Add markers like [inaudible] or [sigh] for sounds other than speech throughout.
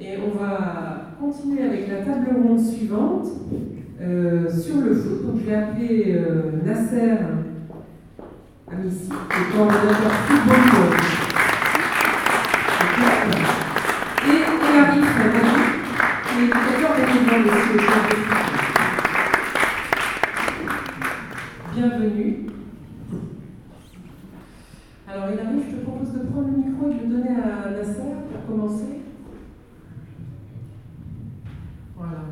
Et on va continuer avec la table ronde suivante euh, sur le foot. Donc je vais appeler euh, Nasser Amissi, football. Et Elari Frédéric, qui est éducateur bénévole aussi au club de foot. Bienvenue. Alors Elari, je te propose de prendre le micro et de le donner à Nasser pour commencer. Voilà.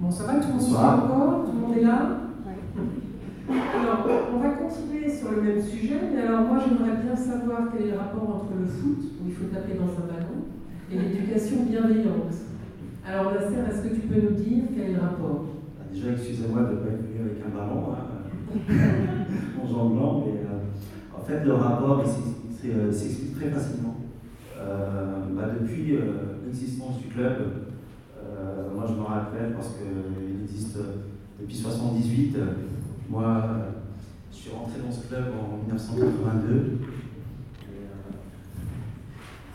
Bon, ça va, tout le monde suit Bonsoir. encore Tout le monde est là Alors, on va continuer sur le même sujet, mais alors moi j'aimerais bien savoir quel est le rapport entre le foot, où il faut taper dans un ballon, et l'éducation bienveillante. Alors Nasser, est-ce que tu peux nous dire quel est le rapport Bah, Déjà, excusez-moi de ne pas être venu avec un ballon, hein, en jonglant, mais euh, en fait, le rapport euh, s'explique très facilement. Euh, bah, depuis l'existence du club, moi je me rappelle parce qu'il existe depuis 78. euh, moi, je suis rentré dans ce club en 1982.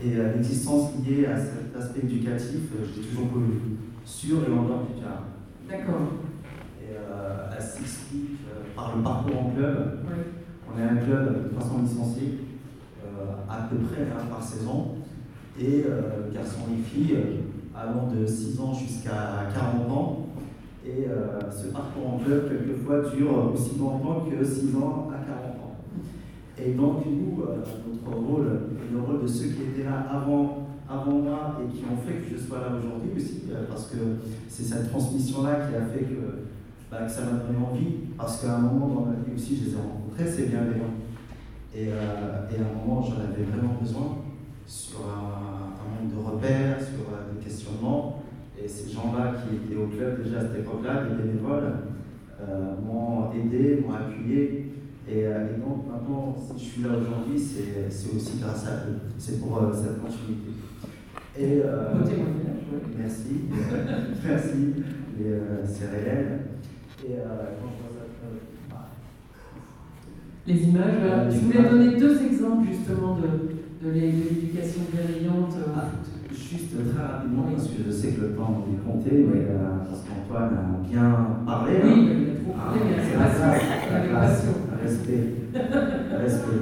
Et, l'existence liée à cet aspect éducatif, je l'ai toujours connu sur en dehors du. D'accord. Et euh, elle s'explique euh, par le parcours en club. Oui. On est un club avec 300 licenciés, euh, à peu près hein, par saison. Et euh, garçons et filles, allant de 6 ans jusqu'à 40 ans. Et ce parcours en club, quelquefois, dure aussi longtemps que 6 ans à 40 ans. Et donc, nous, notre rôle, et le rôle de ceux qui étaient là avant, avant moi et qui ont fait que je sois là aujourd'hui aussi, parce que c'est cette transmission-là qui a fait que, bah, que ça m'a donné envie, parce qu'à un moment dans ma vie aussi, je les ai rencontrés, c'est bienveillant. Et, euh, et à un moment, j'en avais vraiment besoin sur un, un manque de repères, sur euh, des questionnements. Et ces gens-là qui étaient au club déjà à cette époque-là, des bénévoles, euh, m'ont aidé, m'ont appuyé. Et, et donc maintenant, si je suis là aujourd'hui, c'est c'est aussi grâce à eux. C'est pour cette continuité. Et, Beau témoignage, oui. Merci, [laughs] merci, c'est réel. Et euh, quand je vois ça, euh, bah, Les images. Les Tu voulais images. donner deux exemples justement de, de l'é- de l'éducation bienveillante euh, Ah. juste très rapidement, parce que je sais que le temps est compté, mais euh, parce qu'Antoine a bien parlé. hein. Oui, il a trop Ah, parlé, mais c'est avec la classe, la classe, passion. respect, respect.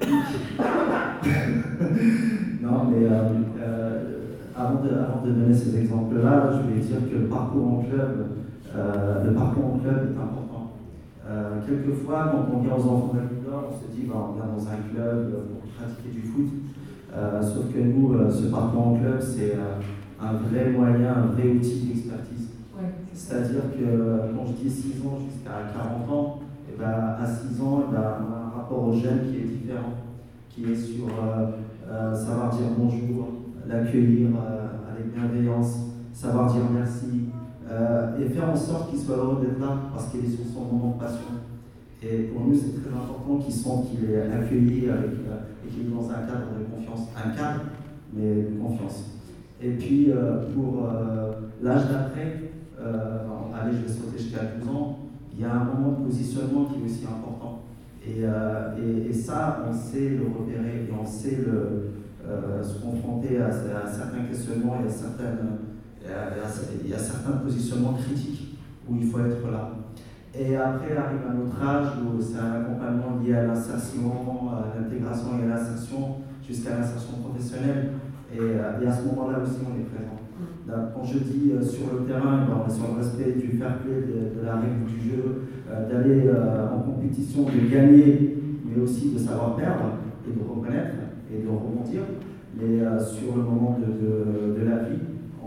[laughs] non, mais euh, euh, avant, de, avant de donner ces exemples-là, je voulais dire que le parcours en club, euh, le parcours en club est important. Euh, quelquefois, quand on vient aux enfants d'Alidor, on se dit bah, on vient dans un club pour pratiquer du foot. Euh, sauf que nous, ce parcours en club, c'est un vrai moyen, un vrai outil d'expertise. Ouais. C'est-à-dire que quand je dis 6 ans jusqu'à 40 ans, et ben, à 6 ans, eh ben, on a un rapport au jeune qui est différent, qui est sur savoir dire bonjour, l'accueillir avec bienveillance, savoir dire merci, euh, et faire en sorte qu'il soit heureux d'être là parce qu'il est sur son moment de passion. Et pour nous, c'est très important qu'il sente qu'il est accueilli euh, et qu'il est dans un cadre de confiance. Un cadre, mais de confiance. Et puis, euh, pour l'âge d'après, allez, je vais sauter jusqu'à 12 ans, il y a un moment de positionnement qui est aussi important. Et, et, ça, on sait le repérer et on sait le, se confronter à certains questionnements et à, certaines, à- et à certains positionnements critiques où il faut être là. Et après arrive un autre âge où c'est un accompagnement lié à l'insertion, à l'intégration et à l'insertion jusqu'à l'insertion professionnelle. Et, euh, et à ce moment-là aussi, on est présent. Là, Quand je dis euh, sur le terrain, ben, on est sur le respect du fair play, de, de la règle du jeu, euh, d'aller euh, en compétition, de gagner, mais aussi de savoir perdre et de reconnaître et de rebondir. Mais sur le moment de, de- de la vie,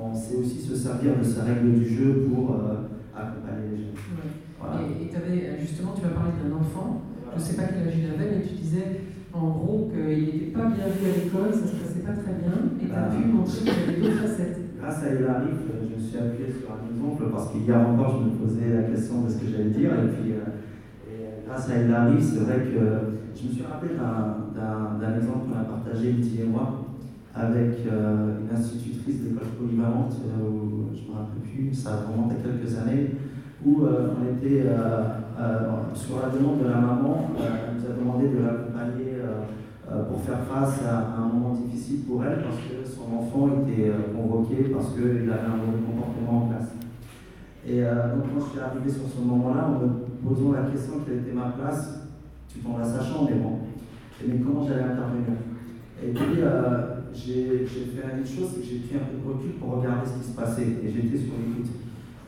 on sait aussi se servir de sa règle du jeu pour euh, accompagner les. Ouais. Voilà. Et, et t'avais, justement, tu as parlé d'un enfant, je ne sais pas quel âge il avait, mais tu disais en gros qu'il n'était pas bien vu à l'école, ça se passait pas très bien, et tu as Ah. pu montrer qu'il y avait deux facettes. Grâce à Elarif, euh, je me suis appuyé sur un exemple parce qu'hier encore, je me posais la question de ce que j'allais dire. Et puis, euh, et, euh, grâce à Elarif, c'est vrai que je me suis rappelé d'un exemple qu'on a partagé, Lutti et moi, avec euh, une institutrice d'école polyvalente, euh, où, je ne me rappelle plus, ça remonte à quelques années, où euh, on était sur la demande de la maman, elle nous a demandé de l'accompagner pour faire face à un moment difficile elle parce que son enfant était convoqué parce qu'il avait un mauvais comportement en classe. Et donc quand je suis arrivé sur ce moment-là, en me posant la question quelle était ma place, tu tombes à sachant, mais bon, mais comment j'allais intervenir? J'ai fait une chose, c'est que j'ai pris un peu de recul pour regarder ce qui se passait et j'étais sur l'écoute.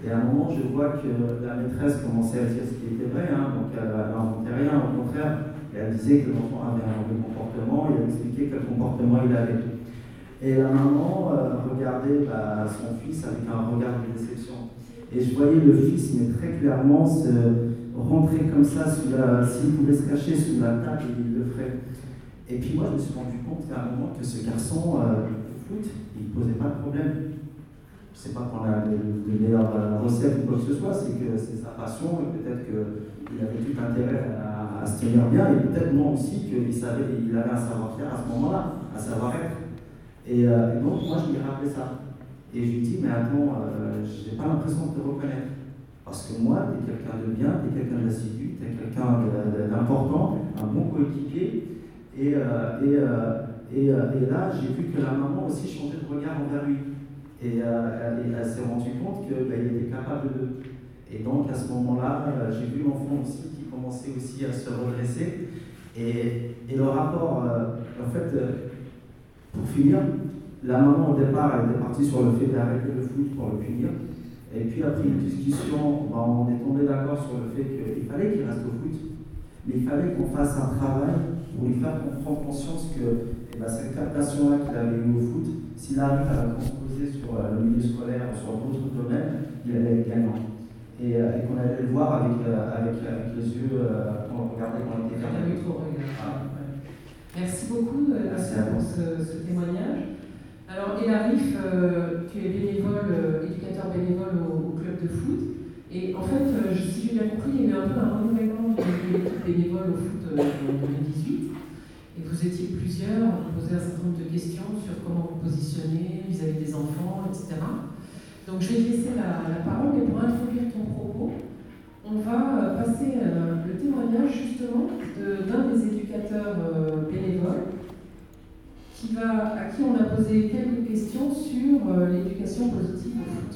Et à un moment, je vois que la maîtresse commençait à dire ce qui était vrai, hein, donc elle n'inventait rien, au contraire, elle disait que l'enfant avait un mauvais comportement et elle expliquait quel comportement il avait. Et la maman euh, regardait bah, son fils avec un regard de déception. Et je voyais le fils, mais très clairement, se rentrer comme ça, s'il pouvait se cacher sous la table, il le ferait. Et puis moi, je me suis rendu compte à un moment que ce garçon, euh, foot, il ne posait pas de problème sais pas qu'on a les, meilleures euh, recettes ou quoi que ce soit, c'est que c'est sa passion et peut-être qu'il avait tout intérêt à, se tenir bien et peut-être moi aussi qu'il savait, il avait un savoir-faire à ce moment-là, un savoir-être. Et, euh, donc moi je lui ai rappelé ça. Et je lui ai dit, mais attends, euh, je n'ai pas l'impression de te reconnaître. Parce que moi, tu es quelqu'un de bien, tu es quelqu'un d'assidu, tu es quelqu'un d'important, un bon coéquipier. Et, et, et, et là, j'ai vu que la maman aussi changeait de regard envers lui. Et, euh, elle s'est rendue compte qu'il bah, était capable de. Et donc à ce moment-là, euh, j'ai vu l'enfant aussi qui commençait aussi à se redresser. Et, le rapport, euh, en fait, pour finir, la maman au départ, elle était partie sur le fait d'arrêter le foot pour le punir. Et puis après une discussion, bah, on est tombé d'accord sur le fait qu'il fallait qu'il reste au foot, mais il fallait qu'on fasse un travail pour lui faire prendre conscience que eh ben, cette captation-là qu'il avait eue au foot, s'il arrive à la transposer sur euh, le milieu scolaire, ou sur d'autres domaines, il allait être gagnant. Et, euh, et qu'on allait le voir avec, euh, avec, avec, les yeux, quand on regardait quand on était fermé. Ah. Merci beaucoup Merci pour ce, ce, témoignage. Alors, Elarif, tu es bénévole, éducateur bénévole au, club de foot. Et en fait, si j'ai bien compris, il y a eu un peu un renouvellement de l'équipe bénévole au foot en 2018. Et vous étiez plusieurs, on posait un certain nombre de questions sur comment vous positionnez vis-à-vis des enfants, etc. Donc je vais laisser la, parole, mais pour introduire ton propos, on va euh, passer euh, le témoignage justement d'un des éducateurs euh, bénévoles à qui on a posé quelques questions sur l'éducation positive au foot.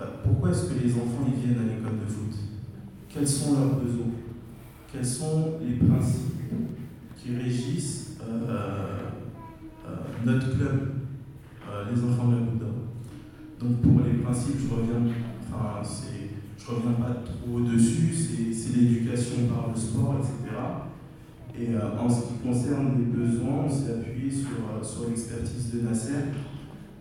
Bah, pourquoi est-ce que les enfants viennent à l'école de foot? Quels sont leurs besoins? Quels sont les principes qui régissent euh, euh, notre club, euh, les enfants de la Bouddha Donc pour les principes, je reviens, enfin, je reviens pas trop dessus, c'est l'éducation par le sport, etc. Et en ce qui concerne les besoins, on s'est appuyé sur, sur l'expertise de Nasser,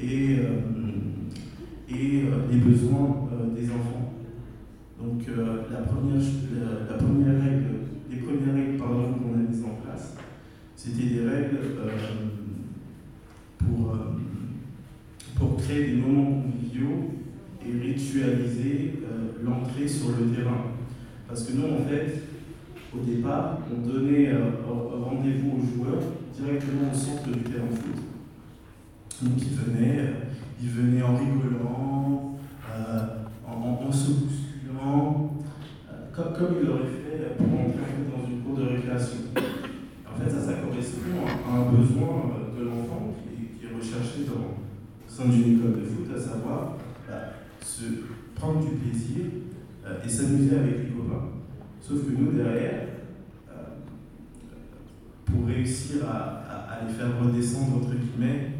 et, et les besoins des enfants. Donc la, première, la, première règle, les premières règles qu'on a mises en place, c'était des règles pour, pour créer des moments conviviaux et ritualiser euh, l'entrée sur le terrain. Parce que nous, en fait, au départ, on donnait euh, rendez-vous aux joueurs directement au centre du terrain de foot. Venaient, euh, ils venaient en rigolant, en, en, se bousculant, comme, comme ils l'auraient fait pour entrer dans une cour de récréation. En fait, ça, correspond à un besoin de l'enfant qui, qui, est recherché dans, au sein d'une école de foot, à savoir bah, se prendre du plaisir euh, et s'amuser avec les copains. Sauf que nous, derrière, euh, pour réussir à, les faire redescendre, entre guillemets,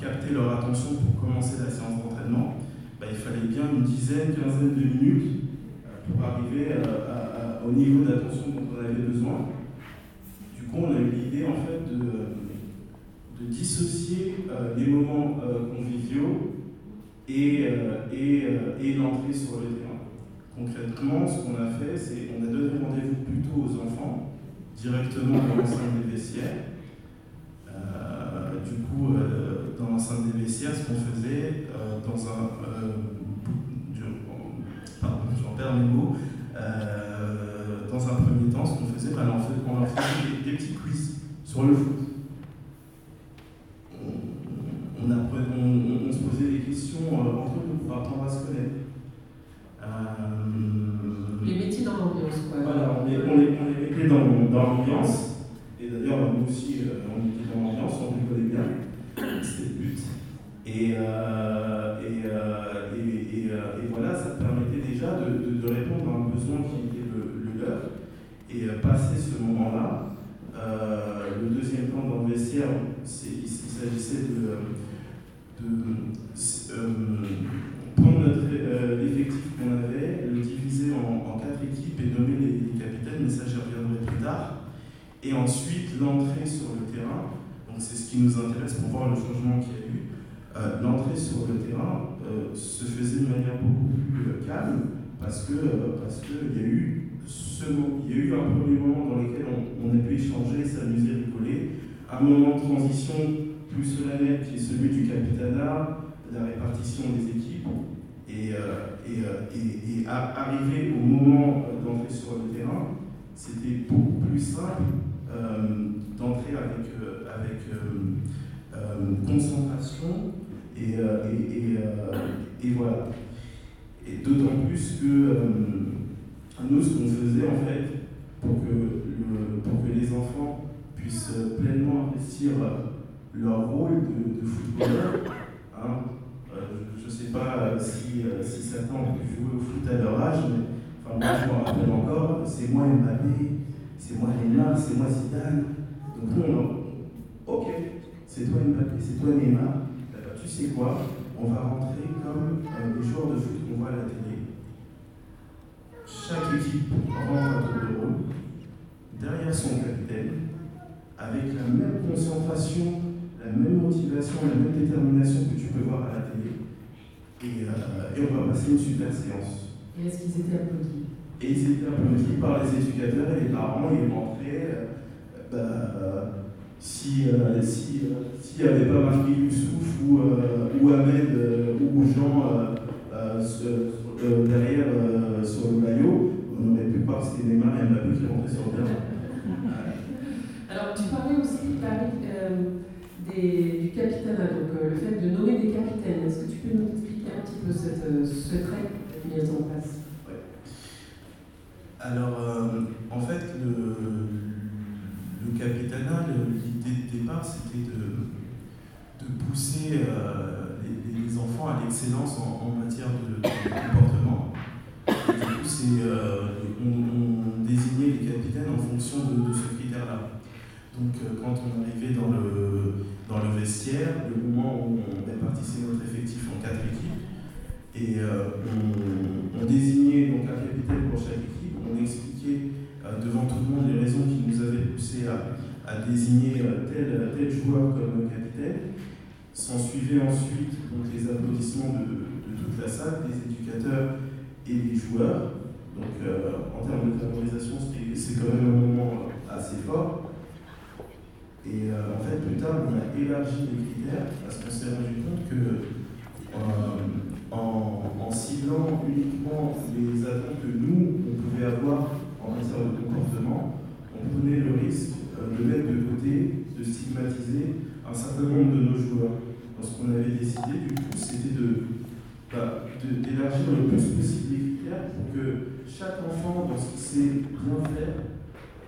capter leur attention pour commencer la séance d'entraînement, bah, il fallait bien une dizaine, quinzaine de minutes euh, pour arriver au niveau d'attention dont on avait besoin. Du coup, on a eu l'idée en fait de, de dissocier les moments conviviaux et, euh, euh, et, l'entrée sur le terrain. Concrètement, ce qu'on a fait, c'est qu'on a donné rendez-vous plutôt aux enfants, directement dans l'enceinte des vestiaires. Euh, du coup, dans l'enceinte des vestiaires, ce qu'on faisait dans un. pardon, j'en perds mes mots. dans un premier temps, ce qu'on faisait, ben, on leur faisait des, des petits quiz sur le foot. on, se posait des questions euh, entre nous pour apprendre à se connaître. Euh, les métiers dans l'ambiance, quoi. Voilà, on les, on les, on les mettait dans, dans l'ambiance. Et d'ailleurs, nous aussi, euh, on était dans l'ambiance, on rigolait bien. C'était le but. Et, euh, et, euh, et, et, voilà, ça permettait déjà de, de, répondre à un besoin qui était le, le leur. Et passer ce moment-là, le deuxième point dans le vestiaire, il s'agissait de de euh, prendre euh, l'effectif qu'on avait, le diviser en, quatre équipes et nommer les, capitaines, mais ça j'y reviendrai plus tard. Et ensuite l'entrée sur le terrain, donc c'est ce qui nous intéresse pour voir le changement eu. Euh, l'entrée sur le terrain se faisait de manière beaucoup plus calme parce que parce qu'il y a eu ce, il y a eu un premier moment dans lequel on, a pu échanger, s'amuser, rigoler, un moment de transition plus solennel qui est celui du capitanat, la répartition des équipes, et, euh, et, euh, et, et arriver au moment d'entrer sur le terrain, c'était beaucoup plus simple euh, d'entrer avec, avec concentration et, et, voilà. Et d'autant plus que nous, ce qu'on faisait en fait, pour que, pour que les enfants puissent pleinement investir leur rôle de, footballeur. Hein. Euh, je ne sais pas euh, si, euh, si, certains ont pu jouer au foot à leur âge, mais enfin, moi je me rappelle encore, c'est moi Mbappé, c'est moi Neymar, c'est moi Zidane. Donc nous, on, ok, c'est toi Mbappé, c'est toi Neymar, tu sais quoi, on va rentrer comme les joueurs de foot qu'on voit à la télé. Chaque équipe rentre à tour de rôle, derrière son capitaine, avec la même concentration la même motivation, la même détermination que tu peux voir à la télé. Et, euh, et on va passer une super séance. Et est-ce qu'ils étaient applaudis? Et ils étaient applaudis par les éducateurs et les parents. Ils rentraient. Euh, bah, si euh, si n'y avait pas marqué Youssouf ou, ou Ahmed ou Jean derrière sur le maillot, on aurait pu croire que c'était Neymar et Mbappé qui rentraient sur le terrain. [laughs] Alors, tu parlais aussi, Paris, du capitanat, donc euh, le fait de nommer des capitaines. Est-ce que tu peux nous expliquer un petit peu cette, euh, ce trait mise en place? Alors, euh, en fait, le, le capitanat, l'idée de départ, c'était de, de pousser les, les, enfants à l'excellence en, matière de, comportement. du coup, on, on, désignait les capitaines en fonction de, ce critère-là. Donc, quand on arrivait dans le, dans le vestiaire, le moment où on répartissait notre effectif en quatre équipes. Et euh, on, désignait donc un capitaine pour chaque équipe, on expliqué devant tout le monde les raisons qui nous avaient poussé à, désigner tel, tel joueur comme capitaine. S'en suivaient ensuite donc, les applaudissements de, toute la salle, des éducateurs et des joueurs. Donc en termes de favorisation, c'est quand même un moment assez fort. Et en fait, plus tard, on a élargi les critères parce qu'on s'est rendu compte que en, en, ciblant uniquement les attentes que nous, on pouvait avoir en matière de comportement, on prenait le risque euh, de mettre de côté, de stigmatiser un certain nombre de nos joueurs. Ce qu'on avait décidé, du coup, c'était bah, d'élargir le plus possible les critères pour que chaque enfant, dans ce qu'il sait bien faire,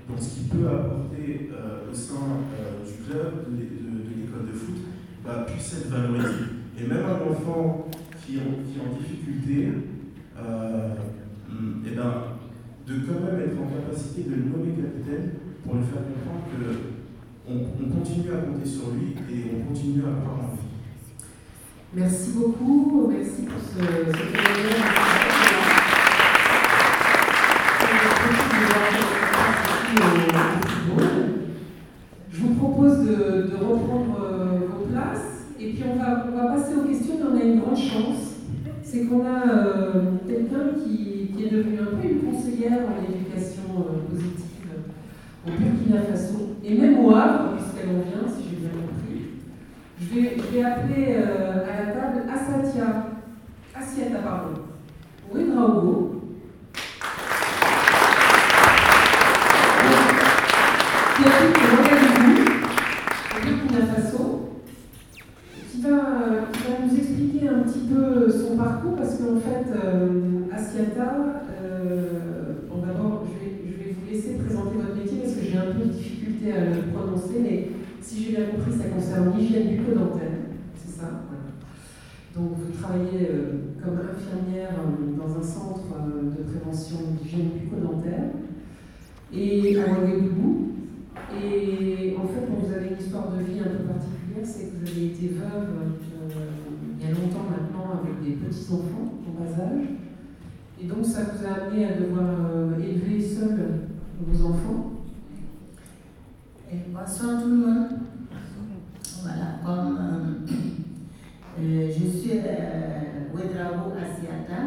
dans ce qu'il peut apporter euh, au sein euh, du club, de, l'école de foot, bah, puisse être valorisé. Et même un enfant qui, est en difficulté, euh, et eh ben, de quand même être en capacité de le nommer capitaine pour lui faire comprendre qu'on on continue à compter sur lui et on continue à lui. Merci beaucoup, merci pour ce, témoignage. Je vous propose de, de reprendre euh, vos places. Et puis on va, on va passer aux questions, mais on a une grande chance. C'est qu'on a euh, quelqu'un qui, est devenu un peu une conseillère en éducation euh, positive au Burkina Faso, et même au Havre, puisqu'elle en vient, si j'ai bien compris. Je vais, appeler euh, à la table Asatia, Asiata, pardon, Ouedraogo, qui habite au Ouagadougou, au Burkina Faso, qui va, qui va nous expliquer un petit peu son parcours parce qu'en fait, euh, Asiata, euh, bon d'abord, je vais, je vais, vous laisser présenter votre métier parce que j'ai un peu de difficulté à le prononcer, mais si j'ai bien compris, ça concerne l'hygiène bucco-dentaire, c'est ça Donc vous travaillez euh, comme infirmière dans un centre de prévention d'hygiène bucco-dentaire et à Ouagadougou. Et en fait, vous avez une histoire de vie un peu particulière, c'est que vous avez été veuve il y a longtemps maintenant avec des petits-enfants en bas âge. Et donc ça vous a amené à devoir euh, élever seul vos enfants. Et bonsoir tout le monde. Voilà, comme euh, euh, je suis euh, Wedrao Asiata,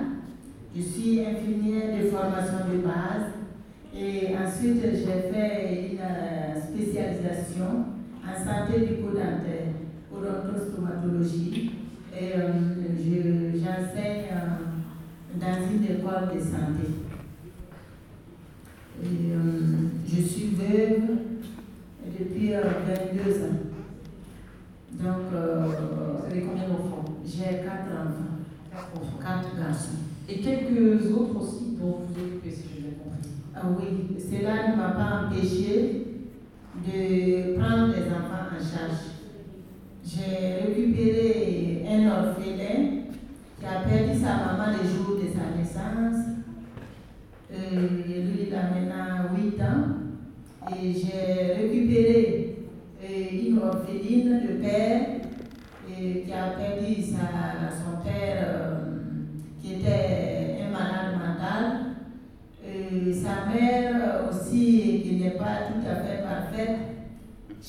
je suis infirmière de formation de base et ensuite j'ai fait une spécialisation en santé bucco-dentaire, odontostomatologie et euh, j'enseigne euh, dans une école de santé. Euh, je suis veuve depuis 22 ans. Donc, combien d'enfants? J'ai quatre enfants. Quatre garçons. Et quelques autres aussi dont vous occupez, si j'ai bien compris. Ah oui, cela ne m'a pas empêché de prendre les enfants en charge. J'ai récupéré un orphelin qui a perdu sa maman le jour de sa naissance. Et lui, il a maintenant 8 ans. Et j'ai récupéré euh, une orpheline de père qui a perdu son père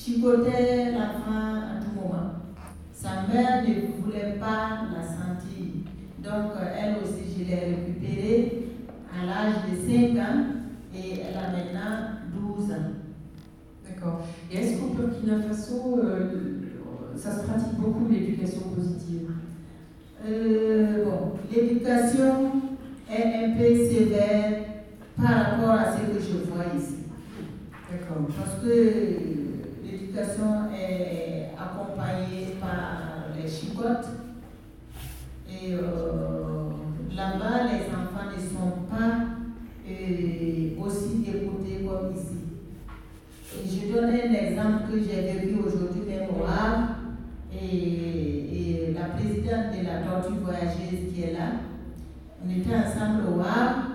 chicotait l'enfant sa mère ne voulait pas la sentir. Donc, elle aussi, je l'ai récupérée à l'âge de 5 ans et elle a maintenant 12 ans. D'accord. Et est-ce qu'au Burkina Faso, euh, ça se pratique beaucoup l'éducation positive? Euh, Bon, l'éducation est un peu sévère par rapport à ce que je vois ici. D'accord. Parce que l'éducation est accompagnée par les chicottes. Et euh, là-bas, les enfants ne sont pas euh, aussi écoutés comme ici. Et je donne un exemple que j'ai vécu aujourd'hui même au Havre. Et, la présidente de la tortue voyageuse qui est là, on était ensemble au Havre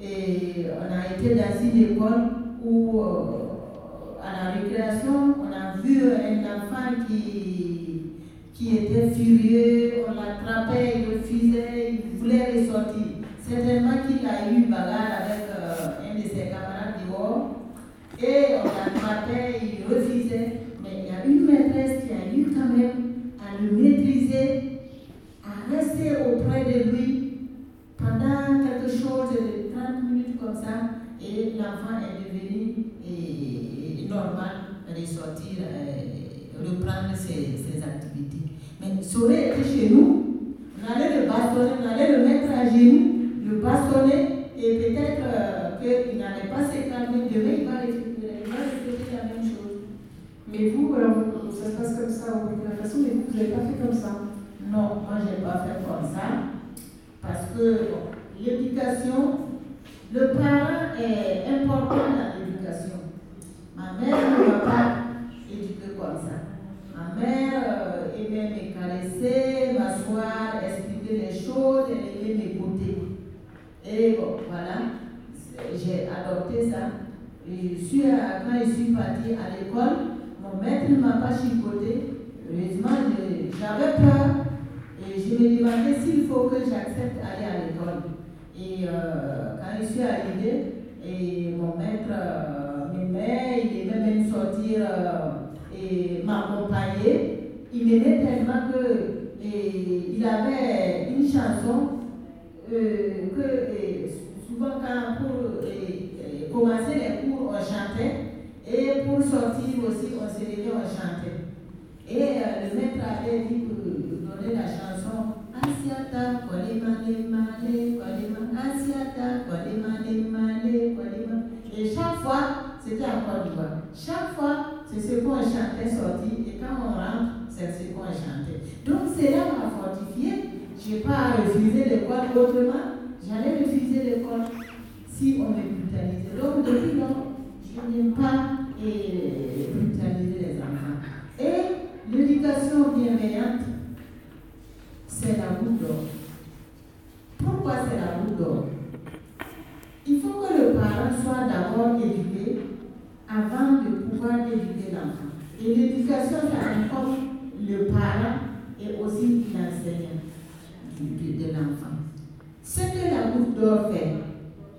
et on a été dans une école où euh, à la récréation, on a vu un enfant qui, qui était furieux, on l'attrapait, il refusait, il voulait ressortir. Certainement qu'il a eu bagarre avec euh, un de ses camarades dehors, et on l'attrapait, il refusait. Mais il y a une maîtresse qui a eu quand même à le maîtriser, à rester auprès de lui pendant quelque chose de 30 minutes comme ça, et l'enfant est devenu normal de sortir, euh, reprendre ses, ses, activités. Mais ça aurait été chez nous, on allait le bastonner, on allait le mettre à genoux, le bastonner, et peut-être euh, qu'il n'allait pas se calmer, demain il va répéter la même chose. Mais vous, alors, ça se passe comme ça au Burkina Façon, mais vous, vous n'avez pas fait comme ça Non, moi, je n'ai pas fait comme ça. Parce que l'éducation, le parent est important. Ma mère ne m'a pas éduqué comme ça. Ma mère euh, aimait me caresser, m'asseoir, expliquer les choses, elle aimait m'écouter. Et bon, voilà, j'ai adopté ça. Et je suis, quand je suis partie à l'école, mon maître ne m'a pas chicoté. Heureusement, j'avais peur. Et je me demandais s'il faut que j'accepte d'aller à l'école. Et euh, quand je suis arrivée, et mon maître euh, m'aimait, il aimait même sortir euh, et m'accompagner. Il m'aimait tellement que et, il avait une chanson euh, que souvent quand pour commencer les cours, on chantait. Et pour sortir aussi, on se levait, on chantait. Et le maître avait dit pour donner la chanson Asiata, Kwalimane, c'était en Côte d'Ivoire. Chaque fois, c'est ce qu'on chantait sorti. Et quand on rentre, c'est ce qu'on chantait. Donc, cela m'a fortifié. Je n'ai pas refusé l'école autrement. J'allais refuser l'école si on me brutalisait. Donc, depuis lors, je n'aime pas brutaliser les enfants. Et l'éducation bienveillante, c'est la route d'or. Pourquoi c'est la route d'or Il faut que le parent soit d'abord éduqué avant de pouvoir éduquer Et l'éducation, ça incombe le parent et aussi l'enseignant de, de l'enfant. Ce que la route d'or fait,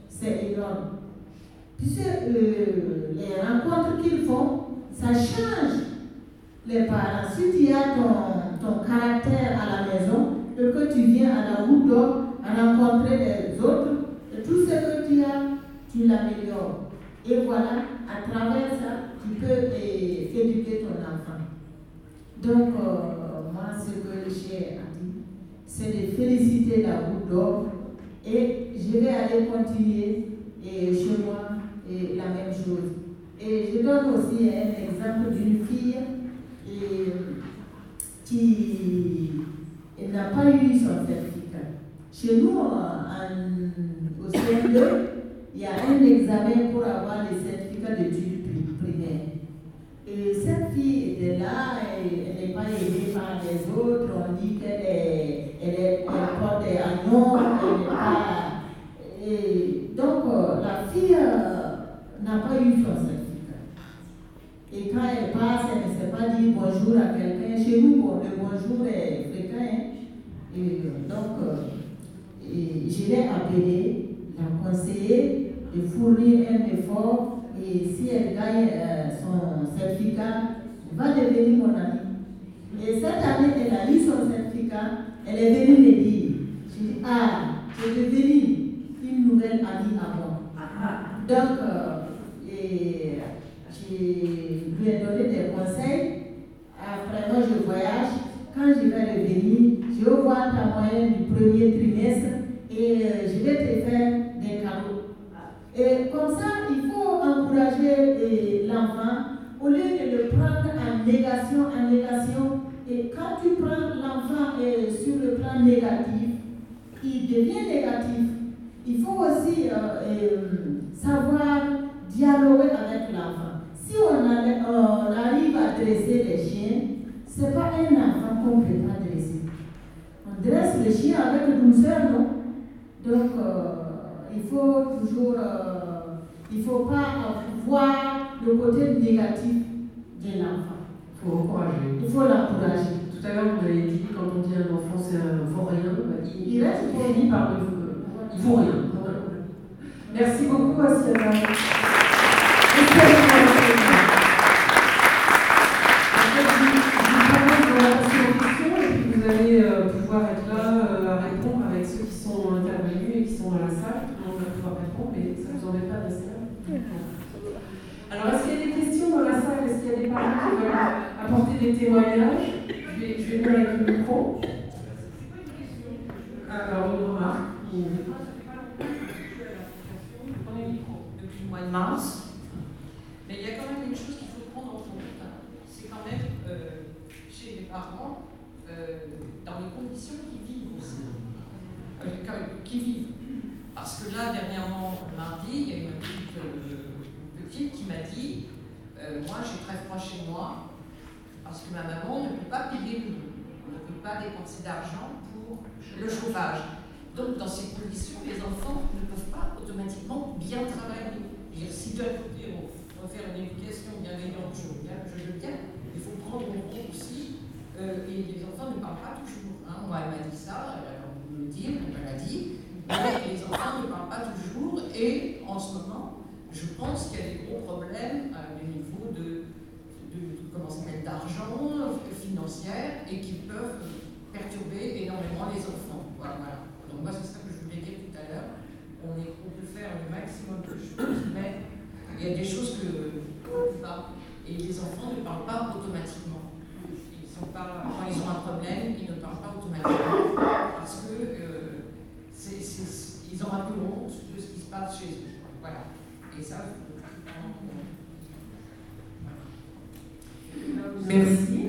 c'est énorme. Puisque euh, les rencontres qu'ils font, ça change les parents. Si tu as ton, ton caractère à la maison et que tu viens à la route d'or à rencontrer les autres, tout ce que tu as, tu l'améliores. Et voilà, à travers ça, tu peux éduquer ton enfant. Donc, euh, moi, ce que j'ai à dire, c'est de féliciter la route d'or et je vais aller continuer et chez moi et la même chose. Et je donne aussi un exemple d'une fille qui n'a pas eu son certificat. Chez nous, au CM2, il y a un examen pour avoir le certificat d'études. Et cette fille était là, elle n'est pas aimée par les autres, on dit qu'elle elle elle porte n'est pas. Et donc, la fille n'a pas eu certificat. Et quand elle passe, elle ne sait pas dire bonjour à quelqu'un. Chez nous, bon, le bonjour est fréquent. Hein. Et donc, euh, et je l'ai appelée, la conseiller de fournir un effort. Et si elle gagne euh, son certificat, elle va devenir mon amie. Et cette année, elle a eu son certificat. Elle est venue me dire, je dis, ah, j'ai devenu une nouvelle amie à moi. Donc, euh, je lui ai donné des conseils. Après, moi, je voyage. Quand je vais revenir, je voir ta moyenne du premier trimestre et euh, je vais te faire des cadeaux. Et comme ça, il encourager l'enfant au lieu de le prendre en négation, en négation. Et quand tu prends l'enfant sur le plan négatif, il devient négatif. Il faut aussi euh, savoir dialoguer avec l'enfant. Si on, arrive à dresser les chiens, ce n'est pas un enfant qu'on ne peut pas dresser. On dresse le chien avec douceur, non? Donc, euh, il faut toujours, euh, il ne faut pas voir le côté négatif de l'enfant. Il faut encourager. Il faut l'encourager. Tout à l'heure, vous avez dit, quand on dit un enfant c'est un vaurien, il, il reste il finit par le il faut rien. Merci beaucoup, Asiana. Vous allez pouvoir être là à répondre avec ceux qui sont intervenus et qui sont dans la salle. Tout le monde va pouvoir répondre, mais ça vous Alors, est-ce qu'il y a des questions dans la salle? Est-ce qu'il y a des parents qui veulent apporter des témoignages? Je vais, je vais venir avec le micro. Alors, une remarque. Prenez le micro. Depuis le mois de mars. Mais il y a quand même une chose qu'il faut prendre en compte. hein. C'est quand même euh, chez les parents, euh, dans les conditions qu'ils vivent aussi. Euh, qui vivent. Parce que là, dernièrement, mardi, il y a une petite, petite qui m'a dit euh, Moi, j'ai très froid chez moi, parce que ma maman ne peut pas payer le On ne peut pas dépenser d'argent pour le chauffage. Donc, dans ces conditions, les enfants ne peuvent pas automatiquement bien travailler. Je dire, si d'un côté, on va faire une éducation bienveillante, je bien, je veux bien, il faut prendre en compte aussi, euh, et les enfants ne parlent pas toujours. hein. Moi, elle m'a dit ça, elle a me le dire, elle me l'a dit, mais les enfants ne parlent pas toujours, et en ce moment, je pense qu'il y a des gros problèmes à le niveau de, de comment ça s'appelle, d'argent, euh, financière, et qui peuvent perturber énormément les enfants. Voilà, voilà. Donc moi, c'est ça que je voulais dire tout à l'heure. On, est- peut faire le maximum de choses, mais il y a des choses que on ne pas. Et les enfants ne parlent pas automatiquement. Ils sont pas, quand ils ont un problème, ils ne parlent pas automatiquement parce que euh, ils ont un peu honte de ce qui se passe chez eux. Voilà. Et ça. Voilà. Merci. Je ne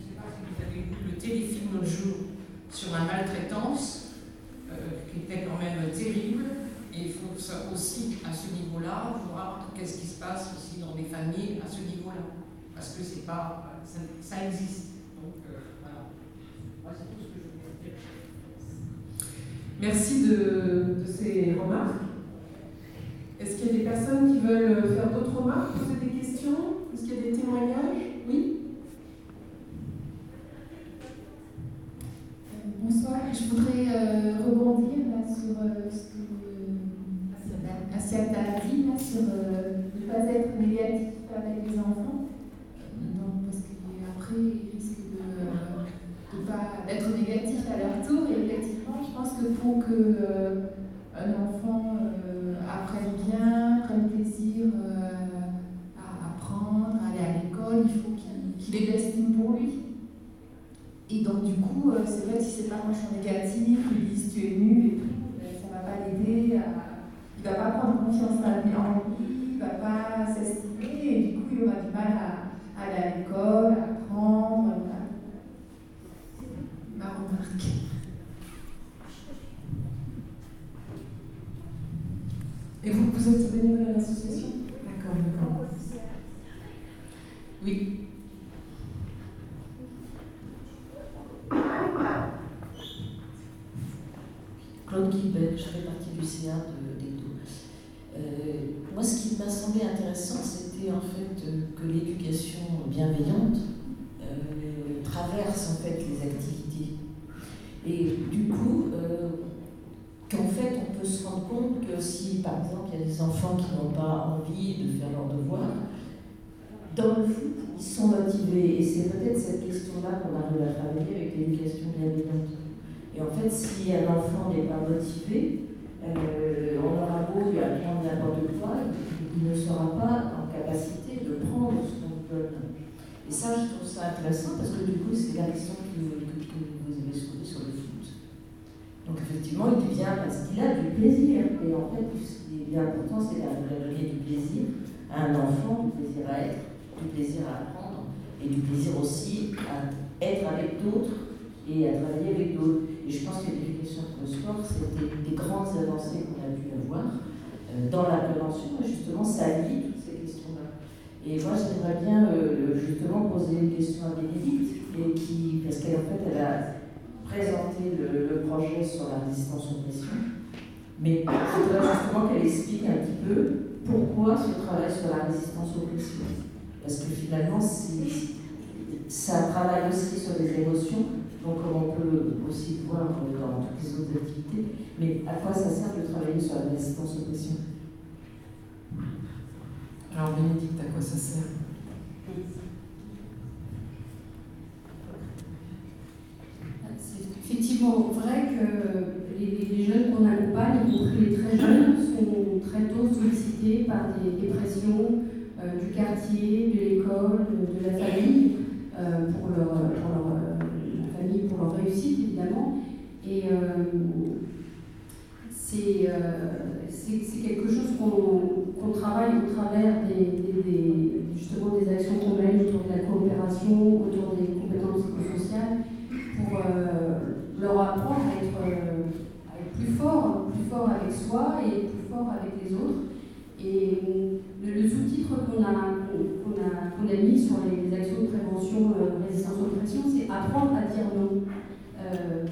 sais pas si vous avez vu le téléfilm l'autre jour sur la maltraitance, euh, qui était quand même terrible. Et il faut ça aussi, à ce niveau-là, voir qu'est-ce qui se passe aussi dans les familles à ce niveau-là. Parce que c'est pas, ça, ça existe. Donc euh, voilà. Moi, c'est tout ce que je voulais dire. Merci de, ces remarques. Est-ce qu'il y a des personnes qui veulent faire d'autres remarques, poser des questions Est-ce qu'il y a des témoignages Oui Euh, Bonsoir, je voudrais euh, rebondir là, sur euh, ce que euh, Assiata a dit, là, sur euh, ne pas être négatif avec les enfants. Euh, donc, parce qu'après, ils risquent de ne pas d'être négatifs à leur tour. Et effectivement, je pense que pour que euh, un enfant euh, apprenne bien, prenne plaisir euh, à apprendre, à aller à l'école, il faut qu'il qu'il ait de l'estime pour lui. Et donc, du coup, euh, c'est vrai que si ses parents sont négatifs, ils disent tu es nul et tout, ben, ça ne va pas l'aider à. Il ne va pas prendre confiance en lui, en lui, il ne va pas s'estimer et du coup, il aura du mal à, à aller à l'école, à apprendre. Voilà. Ma remarque. Et vous, vous êtes bénévole à l'association D'accord, d'accord. Oui. Claude je fais partie du CA de d'Ecto. Euh, moi, ce qui m'a semblé intéressant, c'était en fait euh, que l'éducation bienveillante euh, traverse en fait les activités. Et du coup, qu'en fait, on peut se rendre compte que si, par exemple, il y a des enfants qui n'ont pas envie de faire leurs devoirs, dans le foot, ils sont motivés. Et c'est peut-être cette question-là qu'on arrive à travailler avec l'éducation bienveillante. Et en fait, si un enfant n'est pas motivé, euh, on aura beau lui apprendre n'importe quoi, il, ne sera pas en capacité de prendre ce qu'on donne. Et ça, je trouve ça intéressant parce que du coup, c'est la question que, que- vous avez soulevée sur le foot. Donc effectivement, il vient parce qu'il a du plaisir. Et en fait, ce qui est important, c'est donner du plaisir à un enfant, du plaisir à être, du plaisir à apprendre, et du plaisir aussi à être avec d'autres et à travailler avec d'autres. Et je pense que l'éducation le sport, c'était des grandes avancées qu'on a pu avoir euh, dans la prévention, et justement, ça lie toutes ces questions-là. Et moi, j'aimerais bien euh, justement poser une question à Bénédicte, et qui, parce qu'en fait, elle a présenté le, projet sur la résistance aux pressions. Mais je voudrais justement qu'elle explique un petit peu pourquoi ce travail sur la résistance aux pressions. Parce que finalement, c'est- ça travaille aussi sur les émotions, donc comme on peut aussi le voir dans toutes les autres activités. Mais à quoi ça sert de travailler sur la résistance aux pressions? Alors, Bénédicte, à quoi ça sert? C'est effectivement vrai que les, les jeunes qu'on accompagne, y compris les très jeunes, sont très tôt sollicités sollicité par des, pressions du quartier, de l'école, de, la famille, pour, leur, pour leur, réussite évidemment. Et c'est c'est quelque chose qu'on travaille au travers des, justement des actions qu'on mène autour de la coopération, autour des compétences psychosociales, pour euh, leur apprendre à être, euh, plus fort, plus fort avec soi et plus fort avec les autres. Et le, sous-titre qu'on a, qu'on a, a, mis sur les, actions de prévention euh, résistance aux pressions, c'est apprendre à dire non.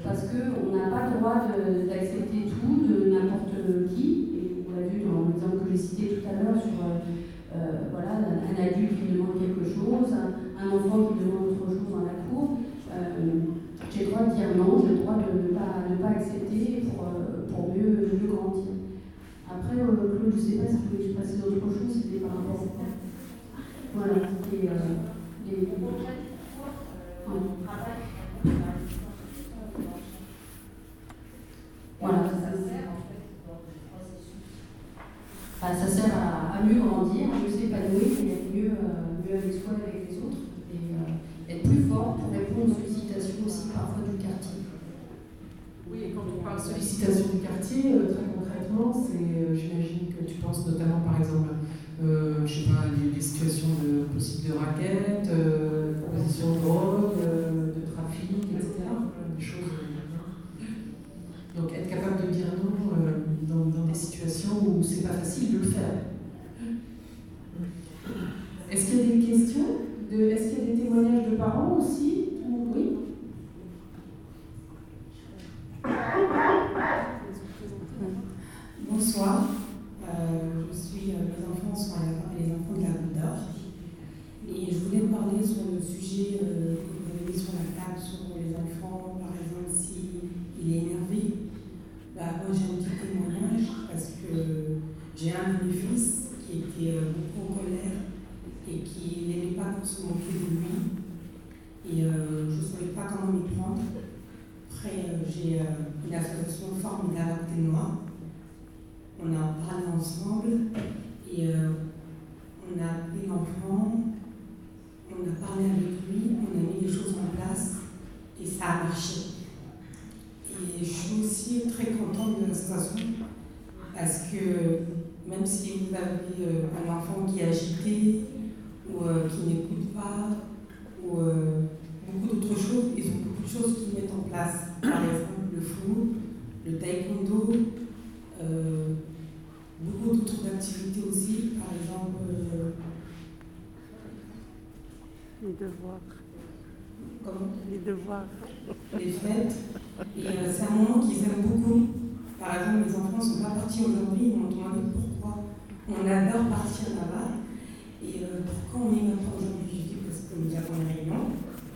parce qu'on n'a pas le droit d'accepter tout de n'importe qui, on l'a vu dans l'exemple que j'ai cité tout à l'heure sur euh, euh, voilà, un, adulte qui demande quelque chose, un, enfant qui demande autre chose dans la cour. Euh, j'ai le droit de dire non, j'ai le droit de ne pas, pas accepter pour, pour mieux, mieux grandir. Après, Claude, je ne sais pas si vous voulez que je passe d'autres choses, c'était par rapport à. Voilà, c'était les. les... Voilà, ça sert ça sert à, mieux grandir, à mieux s'épanouir et être mieux, euh, mieux avec soi et avec les autres. Et euh, être plus fort pour répondre aux sollicitations aussi parfois du quartier. Oui, et quand on parle sollicitation du quartier, euh, très concrètement, c'est, j'imagine que tu penses notamment par exemple, je sais pas, des, situations de possibles de raquettes, de possession de drogue, de trafic, etc. Des choses. Donc être capable de dire non dans, des situations où c'est pas facile de le faire. Est-ce questions Est-ce qu'il y a des témoignages de parents aussi Oui Bonsoir. Euh, je suis, euh, mes enfants sont les enfants de la Goutte d'Or. Et je voulais parler sur le sujet euh, que vous avez mis sur la table sur les enfants, par exemple, s'il est énervé bah, moi j'ai un petit témoignage parce que j'ai un de mes fils qui était euh, beaucoup en colère et qui n'aimait pas qu'on se moque de lui. Et euh, je ne savais pas comment m'y prendre. Après, euh, j'ai une association formidable à côté de moi. On a parlé ensemble et on a appelé l'enfant, on a parlé avec lui, on a mis les choses en place et ça a marché. Et je suis aussi très contente de la situation parce que même si vous avez euh, un enfant qui est agité ou euh, qui n'écoute pas ou euh, beaucoup d'autres choses, ils ont beaucoup de choses qu'ils mettent en place. Par exemple, le flou, le taekwondo, beaucoup d'autres activités aussi. Par exemple, les devoirs. Comment Les devoirs. Les fêtes. Et euh, c'est un moment qu'ils aiment beaucoup. Par exemple, les enfants ne sont pas partis aujourd'hui, ils m'ont demandé pourquoi. On adore partir là-bas. Et euh, pourquoi on est pas aujourd'hui? Je dis parce que nous avons une réunion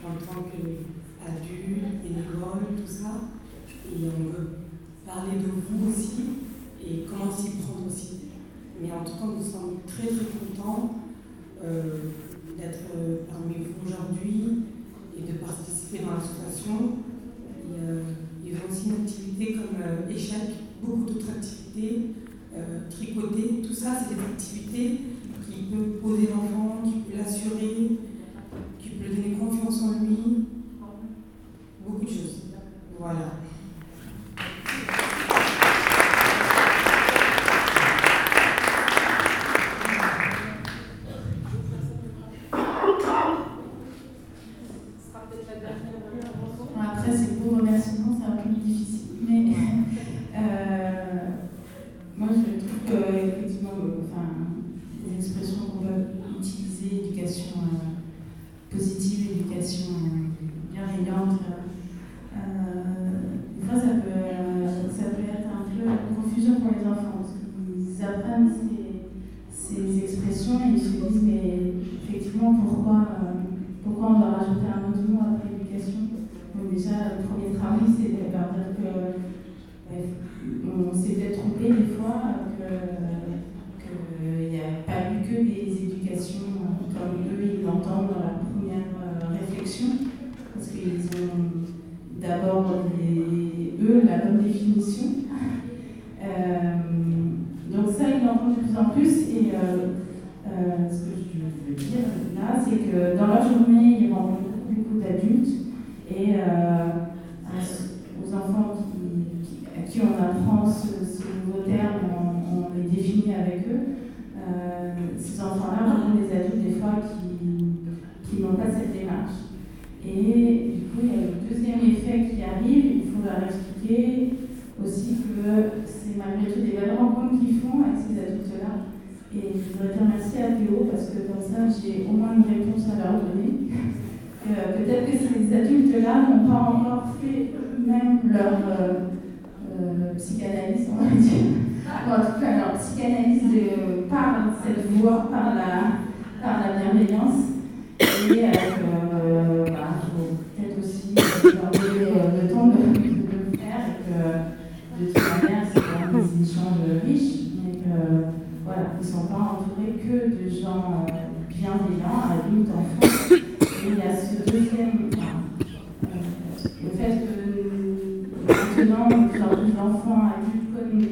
en tant qu'adultes, bénévoles, tout ça. Et on veut parler de vous aussi et comment s'y prendre aussi. Mais en tout cas, nous sommes très très contents euh, d'être parmi vous aujourd'hui et de participer dans l'association. Euh, ils ont aussi une activité comme euh, échec, beaucoup d'autres activités, euh, tricoter, tout ça, c'est des activités qui peuvent poser l'enfant, qui peuvent l'assurer, qui peuvent lui donner confiance en lui, beaucoup de choses. Voilà. Eux la bonne définition. Et du coup, il y a le deuxième effet qui arrive, il faut leur expliquer aussi que c'est malgré tout des belles rencontres qu'ils font avec ces adultes-là. Et je voudrais dire merci à Théo parce que comme ça, j'ai au moins une réponse à leur donner. Peut-être que ces adultes-là n'ont pas encore fait eux-mêmes leur euh, euh, psychanalyse, on va dire. en tout cas, leur psychanalyse euh, par cette voie, par la, par la bienveillance. Et euh, bah, il faut peut-être aussi leur donner le temps de, le faire et que de toute manière, c'est quand même des échanges riches, mais que voilà, ils ne sont pas entourés que de gens bienveillants, adultes, enfants. Et il y a ce deuxième, le fait que maintenant, les enfants adultes connus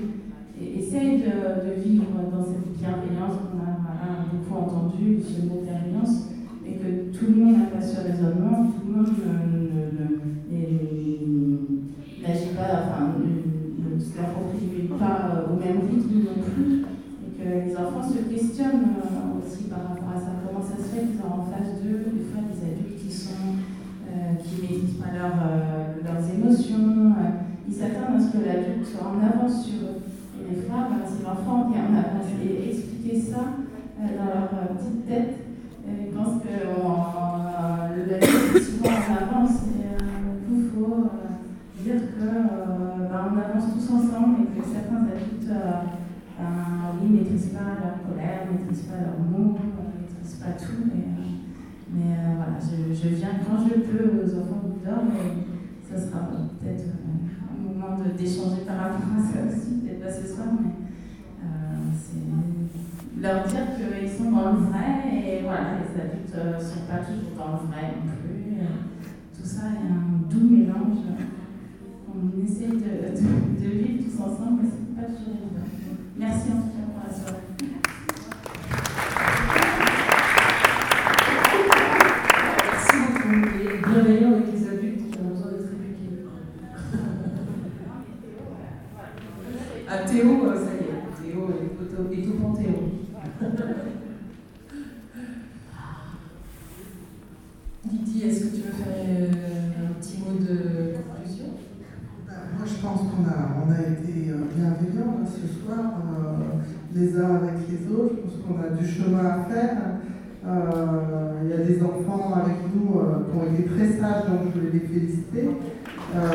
essayent de, de, vivre dans cette bienveillance qu'on a beaucoup entendu, ce mot bienveillance, et que tout le monde n'a pas ce raisonnement, tout le monde n'agit pas, enfin, ne s'approprie pas au même rythme non plus, les enfants se questionnent euh, aussi par rapport à ça. Comment ça se fait qu'ils en face d'eux des fois des adultes qui sont euh, qui maîtrisent pas euh, leurs émotions, ils s'attendent à ce que l'adulte soit en avance sur eux. Et des fois, ben, c'est l'enfant qui en avance. Et expliquer ça dans leur petite tête, pas leurs mots, maîtrisent pas tout. Mais, mais voilà, je, je, viens quand je peux aux enfants qui dorment et ça sera peut-être un moment d'échanger par rapport à ça aussi, peut-être pas ce soir, mais euh, c'est leur dire qu'ils sont dans le vrai et voilà, les adultes ne sont pas toujours dans le vrai non plus. Tout ça est un doux mélange. On essaye de, vivre tous ensemble, mais c'est pas toujours. Merci en tout cas pour la soirée. Merci beaucoup. Et bienveillant avec les adultes qui ont besoin d'être éduqués. Ah, Théo, ça y est, Théo est tout panthéon. Didi, est-ce que tu veux faire un petit mot de conclusion Moi, je pense qu'on a, on a été bienveillants hein, ce soir, euh, les uns avec les autres. Je pense qu'on a du chemin à faire. Euh, il y a des enfants avec nous euh, qui ont été très sages, donc je voulais les féliciter. voilà.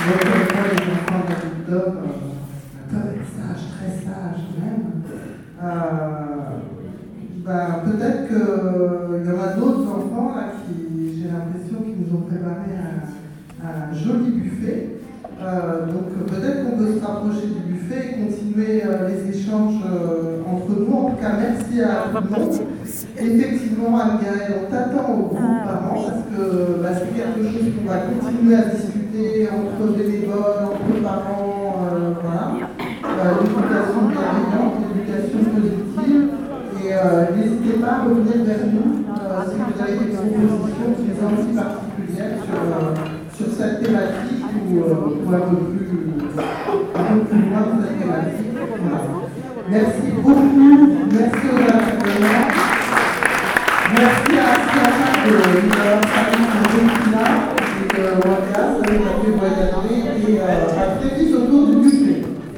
Donc, les enfants de être sages, très sages même. Ben, peut-être qu'il y en a d'autres enfants là, qui, j'ai l'impression, qui nous ont préparé un, un joli buffet. Euh, donc peut-être qu'on peut se rapprocher du buffet et continuer euh, les échanges euh, entre nous. En tout cas, merci à tout le monde. Effectivement, Anne-Gaëlle, on t'attend au groupe parents parce que bah, c'est quelque chose qu'on va continuer à discuter entre bénévoles, entre parents, voilà. l'éducation bienveillante, l'éducation positive. Et n'hésitez pas à revenir vers nous si vous avez des propositions qui sont aussi particulières sur, sur cette thématique ou, un peu plus, loin de cette thématique. Voilà. Merci beaucoup, merci aux intervenants, merci à Siana de nous